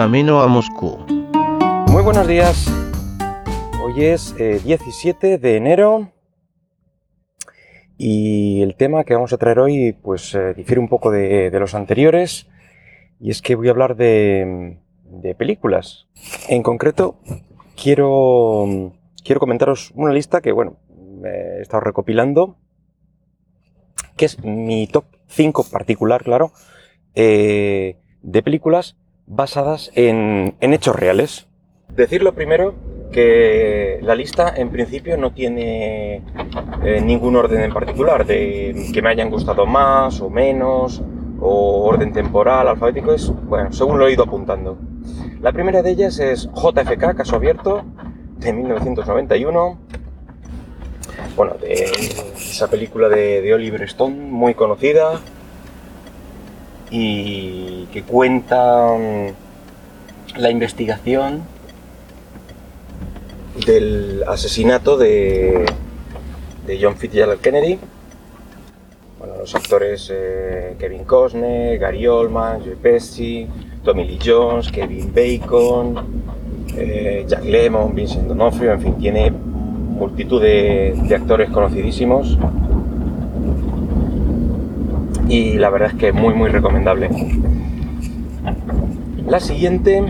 camino a Moscú. Muy buenos días. Hoy es 17 eh, de enero y el tema que vamos a traer hoy pues eh, difiere un poco de, los anteriores y es que voy a hablar de, de películas. En concreto quiero, quiero comentaros una lista que bueno, he estado recopilando que es mi top 5 particular, claro, eh, de películas basadas en, hechos reales. Decirlo primero que la lista en principio no tiene eh, ningún orden en particular, de que me hayan gustado más o menos, o orden temporal, alfabético, es, bueno, según lo he ido apuntando. La primera de ellas es JFK, caso abierto, de 1991. Bueno, de esa película de, de Oliver Stone, muy conocida, y que cuenta la investigación del asesinato de, de John Fitzgerald Kennedy. Bueno, los actores eh, Kevin Costner, Gary Oldman, Joe Pesci, Tommy Lee Jones, Kevin Bacon, eh, Jack Lemmon, Vincent D'Onofrio, en fin, tiene multitud de actores conocidísimos y la verdad es que muy muy recomendable. La siguiente,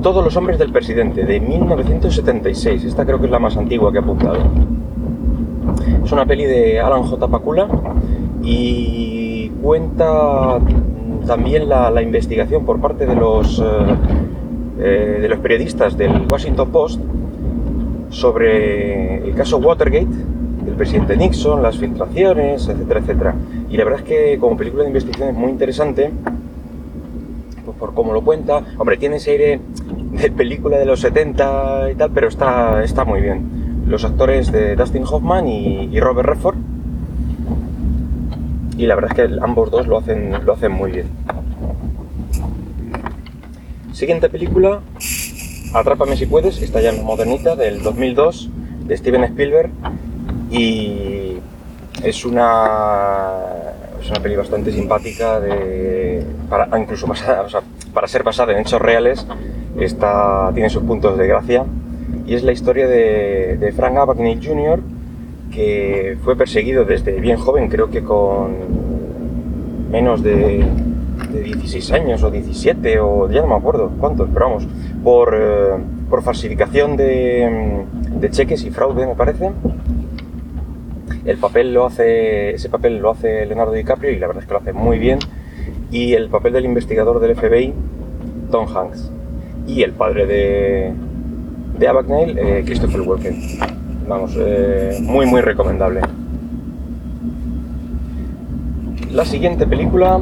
Todos los hombres del presidente, de 1976. Esta creo que es la más antigua que he apuntado. Es una peli de Alan J. Pakula y cuenta también la, investigación por parte de los, eh, eh, de los periodistas del Washington Post sobre el caso Watergate del presidente Nixon, las filtraciones, etcétera, etcétera. Y la verdad es que como película de investigación es muy interesante, pues por cómo lo cuenta. Hombre, tiene ese aire de película de los 70 y tal, pero está, está muy bien. Los actores de Dustin Hoffman y, Robert Redford. Y la verdad es que ambos dos lo hacen, lo hacen muy bien. Siguiente película, Atrápame si puedes, esta ya es modernita, del 2002, de Steven Spielberg, y es una, es una peli bastante simpática, de, para, incluso para ser basada en hechos reales, está, tiene sus puntos de gracia. Y es la historia de, Frank Abagnale Jr., que fue perseguido desde bien joven, creo que con menos de, 16 años o 17 o ya no me acuerdo cuántos, pero vamos, por, eh, por falsificación de, de cheques y fraude, me parece el papel lo hace, ese papel lo hace Leonardo DiCaprio y la verdad es que lo hace muy bien. Y el papel del investigador del FBI, Tom Hanks. Y el padre de, de Abagnale, eh, Christopher Walken. Vamos, eh, muy muy recomendable. La siguiente película,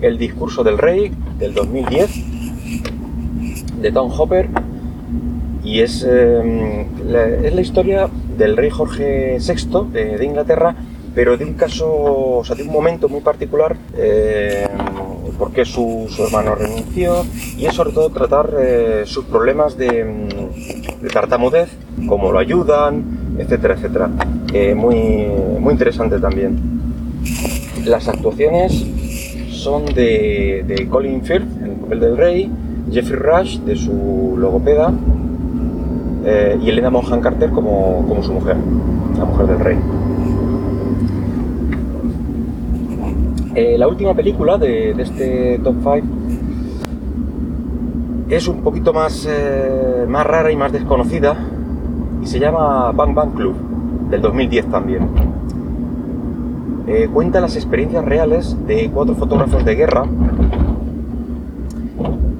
El discurso del rey, del 2010, de Tom Hopper. Y es, eh, es la historia del rey Jorge VI de, Inglaterra, pero de un caso, o sea, de un momento muy particular, eh, porque su, hermano renunció, y es sobre todo tratar eh, sus problemas de, tartamudez, cómo lo ayudan, etcétera, etcétera. Eh, muy, muy interesante también. Las actuaciones son de, Colin Firth, en el papel del rey, Jeffrey Rush, de su logopeda, eh, y Elena Monjan Carter como, como, su mujer, la mujer del rey. Eh, la última película de, este top 5 es un poquito más, eh, más rara y más desconocida y se llama Bang Bang Club, del 2010 también. cuenta las experiencias reales de cuatro fotógrafos de guerra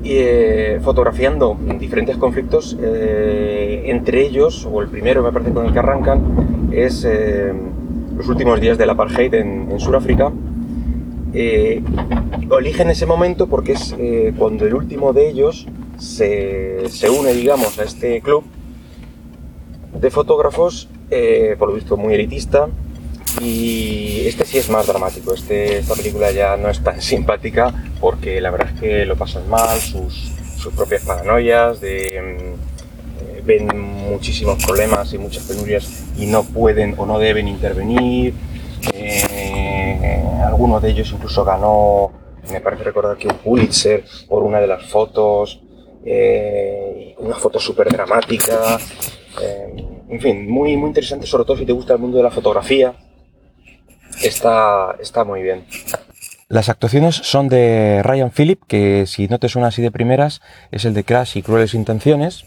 eh, fotografiando diferentes conflictos, eh, entre ellos, o el primero me parece con el que arrancan, es eh, los últimos días del apartheid en, en Sudáfrica. eligen ese momento porque es cuando el último de ellos se, se, une, digamos, a este club de fotógrafos, por lo visto muy elitista, y este sí es más dramático, este, esta película ya no es tan simpática porque la verdad es que lo pasan mal, sus, sus propias paranoias, de, mm, ven muchísimos problemas y muchas penurias y no pueden o no deben intervenir. Eh, alguno de ellos incluso ganó me parece recordar que un Pulitzer por una de las fotos, eh, una foto súper dramática, eh, en fin, muy, muy interesante, sobre todo si te gusta el mundo de la fotografía, está, está muy bien. Las actuaciones son de Ryan Phillip, que si no te suena así de primeras, es el de Crash y Crueles Intenciones.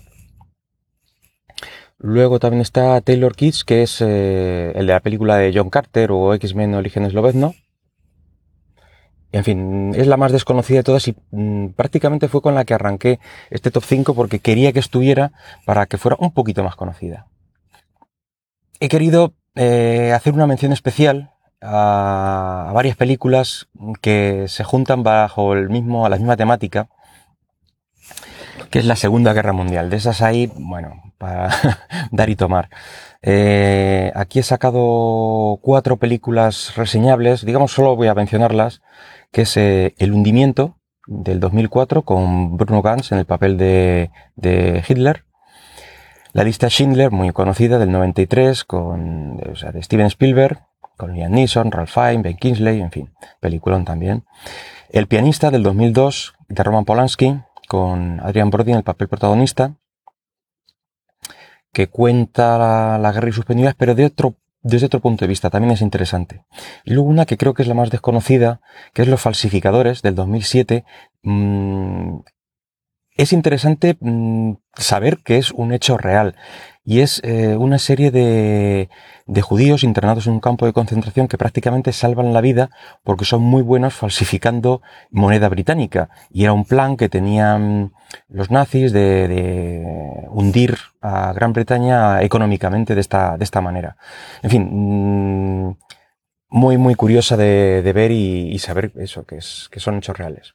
Luego también está Taylor Kitsch, que es eh, el de la película de John Carter o X-Men Orígenes Lobezno. En fin, es la más desconocida de todas y mm, prácticamente fue con la que arranqué este top 5 porque quería que estuviera para que fuera un poquito más conocida. He querido eh, hacer una mención especial a, varias películas que se juntan bajo el mismo, la misma temática, que es la Segunda Guerra Mundial. De esas hay, bueno, para dar y tomar. Eh, aquí he sacado cuatro películas reseñables, digamos solo voy a mencionarlas, que es eh, El hundimiento del 2004 con Bruno Ganz en el papel de, Hitler. La lista Schindler, muy conocida, del 93, con, de Steven Spielberg, con Liam Neeson, Ralph Fiennes, Ben Kingsley, en fin, peliculón también. El pianista del 2002 de Roman Polanski, con Adrian Brody en el papel protagonista, que cuenta la, guerra y sus penurias, pero desde otro punto de vista, también es interesante. Y luego una que creo que es la más desconocida, que es Los falsificadores del 2007, es interesante mm, saber que es un hecho real y es eh, una serie de, de, judíos internados en un campo de concentración que prácticamente salvan la vida porque son muy buenos falsificando moneda británica y era un plan que tenían los nazis de, hundir a Gran Bretaña económicamente de esta, de esta manera. En fin, mm, muy muy curiosa de, de ver y, y, saber eso, que, es, que son hechos reales.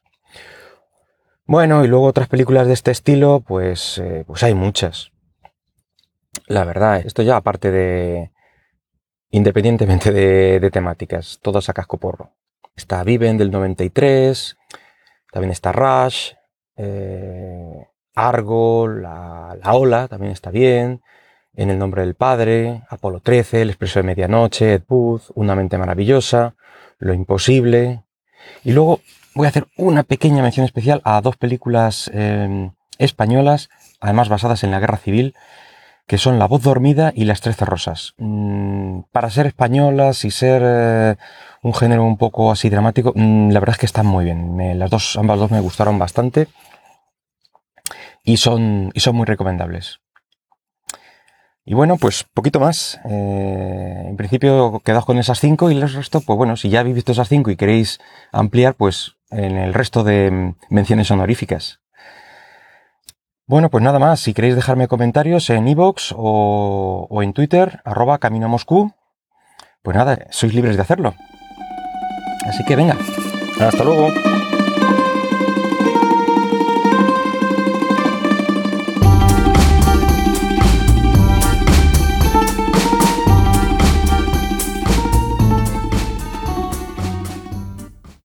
Bueno, y luego otras películas de este estilo, pues, eh, pues hay muchas. La verdad, esto ya aparte de... Independientemente de, temáticas, todas a casco porro. Está Viven del 93, también está Rush, eh, Argo, la, la, Ola también está bien, En el nombre del Padre, Apolo 13, El Expreso de Medianoche, Ed Booth, Una mente maravillosa, Lo Imposible. Y luego voy a hacer una pequeña mención especial a dos películas em, españolas, además basadas en la guerra civil, que son La voz dormida y Las trece rosas. Mm, para ser españolas y ser eh, un género un poco así dramático, mm, la verdad es que están muy bien. las dos, ambas dos me gustaron bastante y son, y son muy recomendables. Y bueno, pues poquito más. Eh, en principio quedaos con esas cinco y el resto, pues bueno, si ya habéis visto esas cinco y queréis ampliar, pues en el resto de menciones honoríficas. Bueno, pues nada más. Si queréis dejarme comentarios en iVoox o, en Twitter, arroba camino Moscú, pues nada, sois libres de hacerlo. Así que venga, hasta luego.